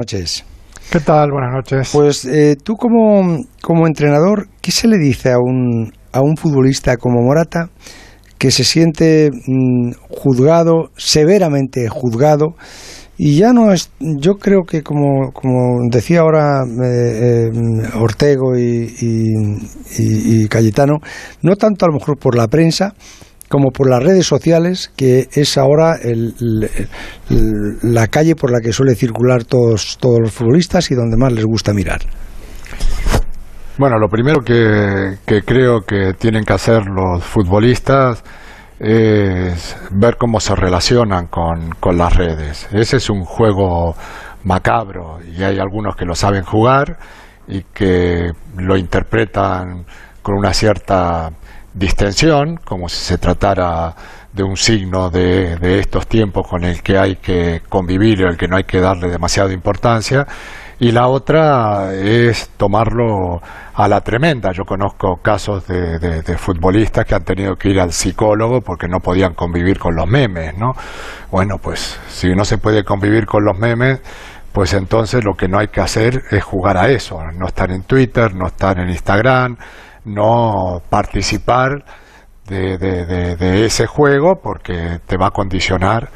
noches. ¿Qué tal? Buenas noches. Pues eh, tú como, como entrenador, ¿qué se le dice a un, a un futbolista como Morata que se siente mm, juzgado, severamente juzgado? Y ya no es, yo creo que como, como decía ahora eh, eh, Ortego y, y, y Cayetano, no tanto a lo mejor por la prensa, como por las redes sociales, que es ahora el, la calle por la que suele circular todos, todos los futbolistas y donde más les gusta mirar. Bueno, lo primero que, que creo que tienen que hacer los futbolistas es ver cómo se relacionan con, con las redes. Ese es un juego macabro y hay algunos que lo saben jugar y que lo interpretan con una cierta distensión, como si se tratara de un signo de, de, estos tiempos con el que hay que convivir y al que no hay que darle demasiada importancia, y la otra es tomarlo a la tremenda. Yo conozco casos de, de, de, futbolistas que han tenido que ir al psicólogo porque no podían convivir con los memes, ¿no? Bueno, pues si no se puede convivir con los memes, pues entonces lo que no hay que hacer es jugar a eso, no estar en Twitter, no estar en Instagram, no participar de, de, de, ese juego porque te va a condicionar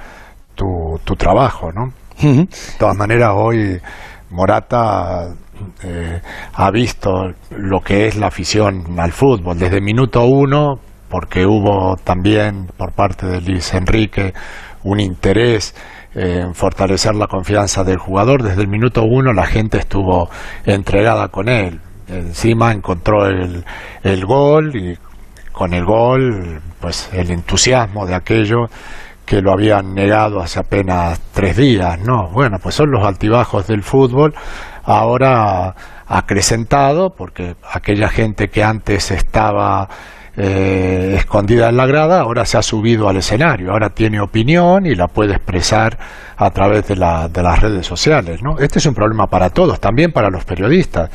tu, tu trabajo, ¿no? Uh -huh. De todas maneras, hoy Morata eh, ha visto lo que es la afición al fútbol desde minuto uno, porque hubo también por parte de Luis Enrique un interés en fortalecer la confianza del jugador. Desde el minuto uno la gente estuvo entregada con él encima encontró el, el gol y con el gol pues el entusiasmo de aquello que lo habían negado hace apenas tres días, ¿no? Bueno, pues son los altibajos del fútbol, ahora acrecentado, porque aquella gente que antes estaba eh, escondida en la grada, ahora se ha subido al escenario, ahora tiene opinión y la puede expresar a través de, la, de las redes sociales. ¿no? Este es un problema para todos, también para los periodistas.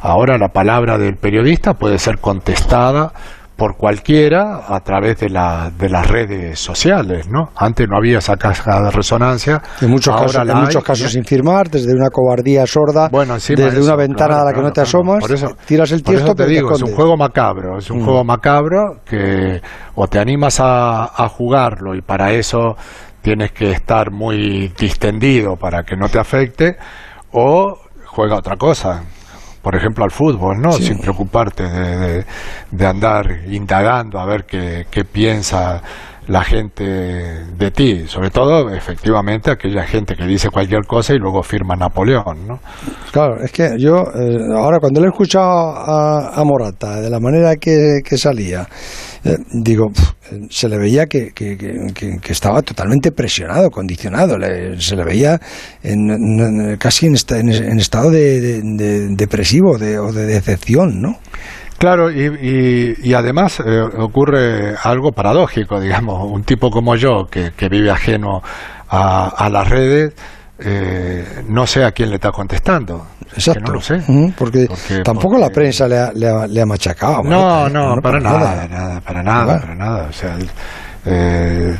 Ahora la palabra del periodista puede ser contestada por cualquiera a través de, la, de las redes sociales, ¿no? Antes no había esa caja de resonancia. En muchos casos, en muchos casos sin firmar, desde una cobardía sorda, bueno, desde eso, una ventana claro, a la que claro, no te asomas, Por eso, tiras el por tiesto, eso te pero digo, te es un juego macabro, es un Mm. juego macabro que o te animas a, a jugarlo y para eso tienes que estar muy distendido para que no te afecte o juega otra cosa por ejemplo al fútbol, ¿no? Sí. Sin preocuparte de, de, de andar indagando a ver qué, qué piensa la gente de ti, sobre todo efectivamente aquella gente que dice cualquier cosa y luego firma Napoleón, ¿no? Claro, es que yo eh, ahora cuando le he escuchado a, a Morata de la manera que, salía, eh, digo, se le veía que, estaba totalmente presionado, condicionado, le- se le veía en- casi en, esta- en, en estado de, de- de- depresivo de- o de decepción, ¿no? Claro, y, y, y además eh, ocurre algo paradójico, digamos, un tipo como yo, que, que vive ajeno a, a las redes, eh, no sé a quién le está contestando. Es que Exacto. no lo sé. Porque, Porque- tampoco la prensa le ha, le ha- le ha machacado. No, no, para para nada, nada, para nada, para nada. O sea, eh,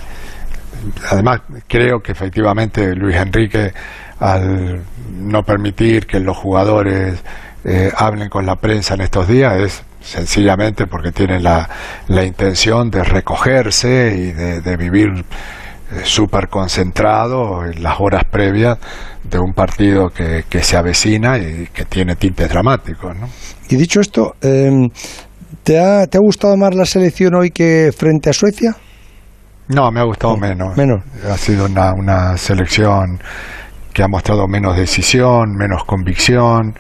además creo que efectivamente Luis Enrique, al no permitir que los jugadores eh, hablen con la prensa en estos días, es sencillamente porque tienen la, la intención de recogerse y de, de vivir eh, súper concentrado en las horas previas de un partido que, que se avecina y que tiene tintes dramáticos, ¿no? Y dicho esto, eh, ¿te, ha, ¿te ha gustado más la selección hoy que frente a Suecia? No, me ha gustado menos. Menos. Ha sido una, una selección que ha mostrado menos decisión, menos convicción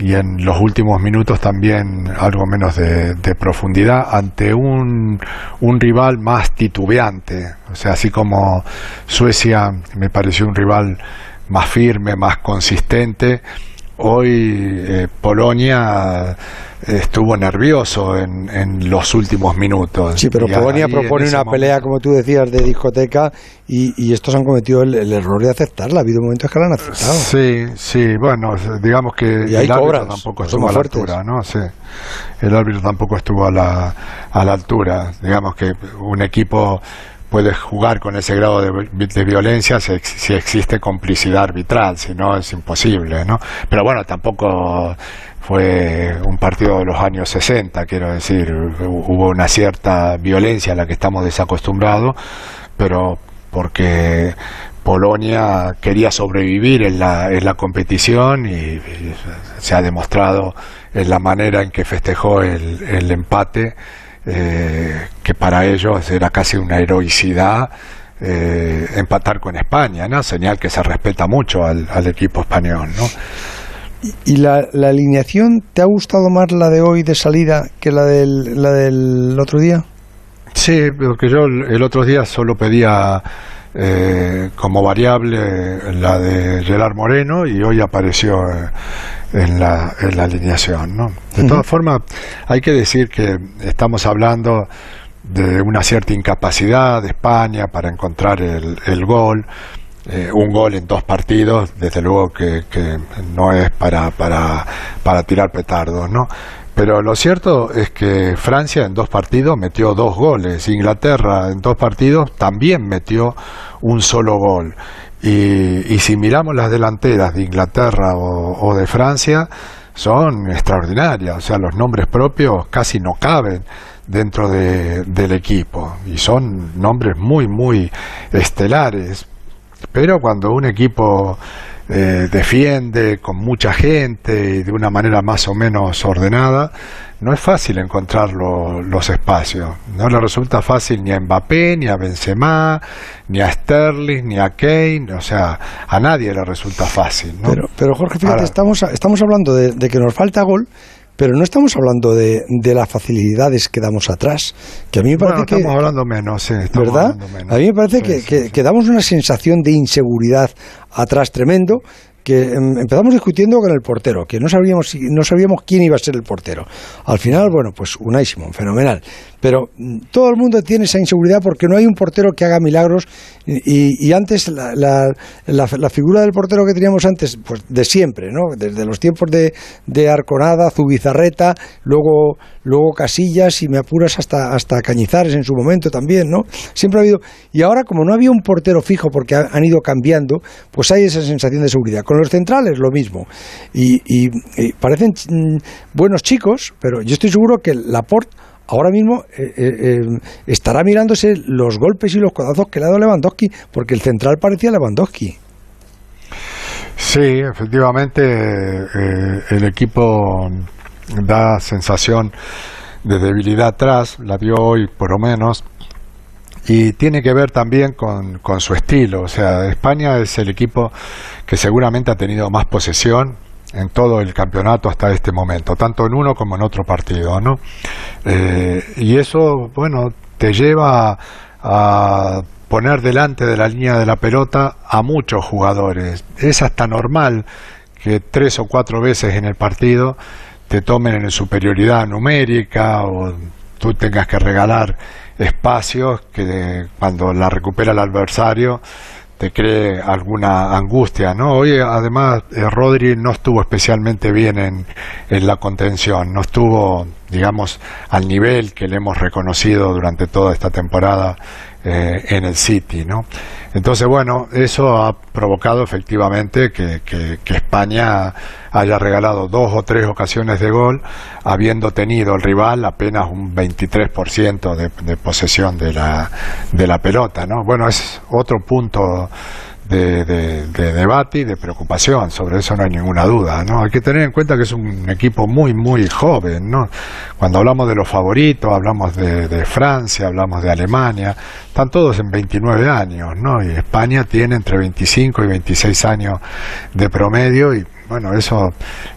y en los últimos minutos también algo menos de, profundidad ante un, un rival más titubeante. O sea, así como Suecia me pareció un rival más firme, más consistente, hoy eh, Polonia estuvo nervioso en, en los últimos minutos. Sí, pero Y Polonia propone una pelea, como tú decías, de discoteca y, y estos han cometido el, el error de aceptarla. Ha habido momentos que la han aceptado. Sí, sí, bueno, digamos que Y ahí el árbitro cobras, tampoco estuvo a la fuertes. altura, ¿no? Sí. El árbitro tampoco estuvo a la, a la altura. Digamos que un equipo puede jugar con ese grado de, violencia si, si, existe complicidad arbitral, si no es imposible, ¿no? Pero bueno, tampoco fue un partido de los años 60, quiero decir, hubo una cierta violencia a la que estamos desacostumbrados, pero porque Polonia quería sobrevivir en la, en la competición y, se ha demostrado en la manera en que festejó el, el empate eh, que para ellos era casi una heroicidad eh, empatar con España, ¿no? Señal que se respeta mucho al, equipo español, ¿no? ¿Y, la, alineación te ha gustado más la de hoy de salida que la del, la del otro día? Sí, porque yo el otro día solo pedía eh, como variable la de Gerard Moreno y hoy apareció en la, en la alineación. ¿no? De todas formas, hay que decir que estamos hablando de una cierta incapacidad de España para encontrar el, el gol. Eh, un gol en dos partidos, desde luego que, que no es para, para, para tirar petardos, ¿no? Pero lo cierto es que Francia en dos partidos metió dos goles, Inglaterra en dos partidos también metió un solo gol. Y, si miramos las delanteras de Inglaterra o, de Francia, son extraordinarias, o sea, los nombres propios casi no caben dentro del equipo y son nombres muy, muy estelares. Pero cuando un equipo eh, defiende con mucha gente y de una manera más o menos ordenada, no es fácil encontrar los espacios. No le resulta fácil ni a Mbappé, ni a Benzema, ni a Sterling, ni a Kane. O sea, a nadie le resulta fácil. Pero, pero Jorge, fíjate, estamos, estamos hablando de, que nos falta gol, pero no estamos hablando de, de, las facilidades que damos atrás, que a mí me parece que... estamos hablando menos, sí, ¿verdad? A mí me parece que, que, damos una sensación de inseguridad atrás tremendo, que em, empezamos discutiendo con el portero, que no sabíamos, no sabíamos quién iba a ser el portero. Al final, bueno, pues Unai Simón, fenomenal. Pero mm, todo el mundo tiene esa inseguridad porque no hay un portero que haga milagros y, antes la, la, figura del portero que teníamos antes, pues de siempre, ¿no? Desde los tiempos de, de Arconada, Zubizarreta, luego, luego Casillas y me apuras hasta, hasta Cañizares en su momento también, ¿no? Siempre ha habido... Y ahora como no había un portero fijo porque han ido cambiando, pues hay esa sensación de seguridad. Con los centrales lo mismo. Y, parecen mm, buenos chicos, pero yo estoy seguro que Laporte ahora mismo eh, eh, eh, estará mirándose los golpes y los codazos que le ha dado Lewandowski, porque el central parecía Lewandowski. Sí, efectivamente, el equipo da sensación de debilidad atrás, la dio hoy por lo menos, y tiene que ver también con, con su estilo. O sea, España es el equipo que seguramente ha tenido más posesión, en todo el campeonato hasta este momento, tanto en uno como en otro partido, ¿no? Eh, y eso, bueno, te lleva a poner delante de la línea de la pelota a muchos jugadores. Es hasta normal que tres o cuatro veces en el partido te tomen en superioridad numérica o tú tengas que regalar espacios que cuando la recupera el adversario te cree alguna angustia, ¿no? Hoy además eh, Rodri no estuvo especialmente bien en, en, la contención, no estuvo, digamos, al nivel que le hemos reconocido durante toda esta temporada eh, en el City, ¿no? Entonces, bueno, eso ha provocado efectivamente que, España haya regalado dos o tres ocasiones de gol, habiendo tenido el rival apenas un 23% de, de posesión de la, de la pelota, ¿no? Bueno, es otro punto de, de, debate y de preocupación, sobre eso no hay ninguna duda, ¿no? Hay que tener en cuenta que es un equipo muy, muy joven, ¿no? Cuando hablamos de los favoritos, hablamos de, de Francia, hablamos de Alemania, están todos en 29 años, ¿no? Y España tiene entre 25 y 26 años de promedio y bueno, eso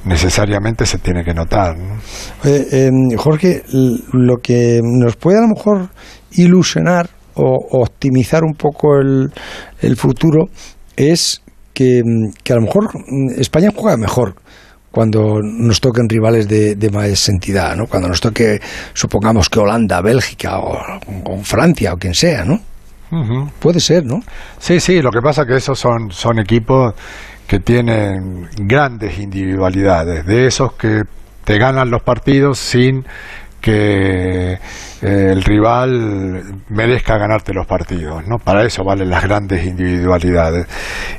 necesariamente se tiene que notar. ¿no? Em, Jorge, lo que nos puede a lo mejor ilusionar o optimizar un poco el, el futuro es que, que, a lo mejor España juega mejor cuando nos toquen rivales de, de más entidad, ¿no? Cuando nos toque, supongamos que Holanda, Bélgica o, Francia o quien sea, ¿no? Puede ser, ¿no? Sí, sí, lo que pasa es que esos son, son equipos que tienen grandes individualidades, de esos que te ganan los partidos sin que eh, el rival merezca ganarte los partidos, ¿no? Para eso valen las grandes individualidades.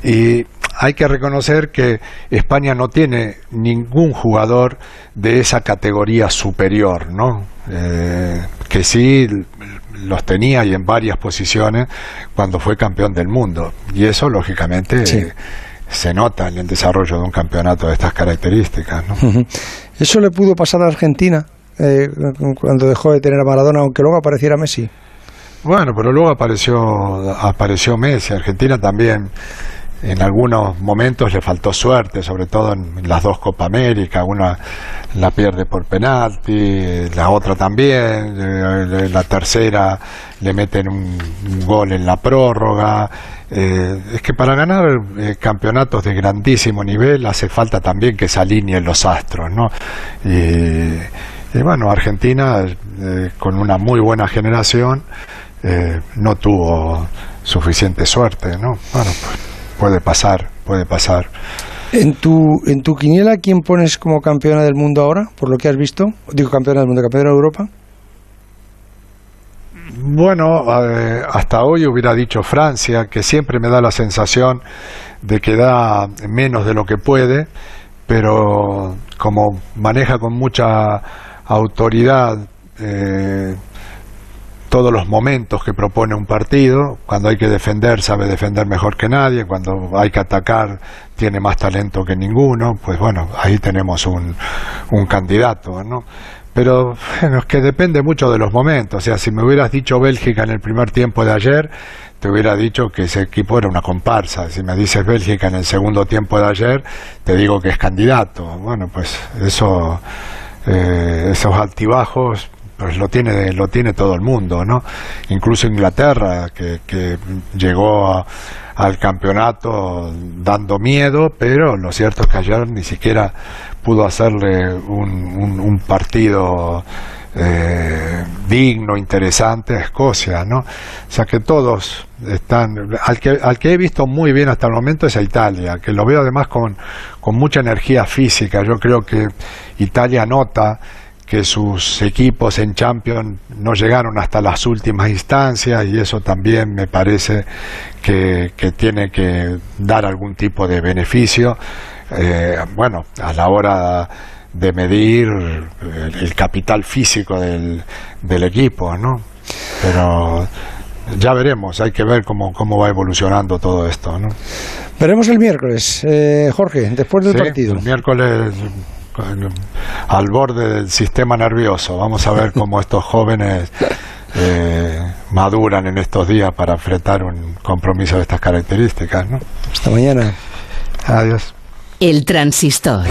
Y hay que reconocer que España no tiene ningún jugador de esa categoría superior, ¿no? Eh, que sí los tenía y en varias posiciones cuando fue campeón del mundo. Y eso, lógicamente, se nota en el desarrollo de un campeonato de estas características. ¿no? Eso le pudo pasar a Argentina eh, cuando dejó de tener a Maradona, aunque luego apareciera Messi. Bueno, pero luego apareció, apareció Messi. Argentina también en algunos momentos le faltó suerte, sobre todo en las dos Copa América, una la pierde por penalti, la otra también, eh, la tercera le meten un, gol en la prórroga. Eh, es que para ganar eh, campeonatos de grandísimo nivel hace falta también que se alineen los astros, ¿no? Bueno, Argentina con una muy buena generación no tuvo suficiente suerte, ¿no? Bueno, puede pasar, puede pasar. En tu, en tu quiniela, ¿quién pones como campeona del mundo ahora, por lo que has visto? Digo, campeona del mundo, campeona de Europa. Bueno, eh, hasta hoy hubiera dicho Francia, que siempre me da la sensación de que da menos de lo que puede, pero como maneja con mucha autoridad eh, todos los momentos que propone un partido. Cuando hay que defender, sabe defender mejor que nadie. Cuando hay que atacar, tiene más talento que ninguno. Pues bueno, ahí tenemos un, un candidato, ¿no? Pero bueno, es que depende mucho de los momentos. O sea, si me hubieras dicho Bélgica en el primer tiempo de ayer, te hubiera dicho que ese equipo era una comparsa. Si me dices Bélgica en el segundo tiempo de ayer, te digo que es candidato. Bueno, pues eso, eh, esos altibajos pues lo tiene lo tiene todo el mundo no incluso Inglaterra que, que llegó al campeonato dando miedo pero lo cierto es que ayer ni siquiera pudo hacerle un, un, partido eh, digno, interesante a Escocia, ¿no? O sea que todos están, al que, al que he visto muy bien hasta el momento es a Italia, que lo veo además con, con mucha energía física. Yo creo que Italia nota que sus equipos en Champions no llegaron hasta las últimas instancias y eso también me parece que, tiene que dar algún tipo de beneficio, eh, bueno, a la hora de medir el, capital físico del, del, equipo, ¿no? Pero ya veremos, hay que ver cómo, cómo va evolucionando todo esto, ¿no? Veremos el miércoles, eh, Jorge, después del partido. El miércoles al borde del sistema nervioso. Vamos a ver cómo estos jóvenes eh, maduran en estos días para enfrentar un compromiso de estas características. ¿no? Hasta mañana. Adiós. El transistor.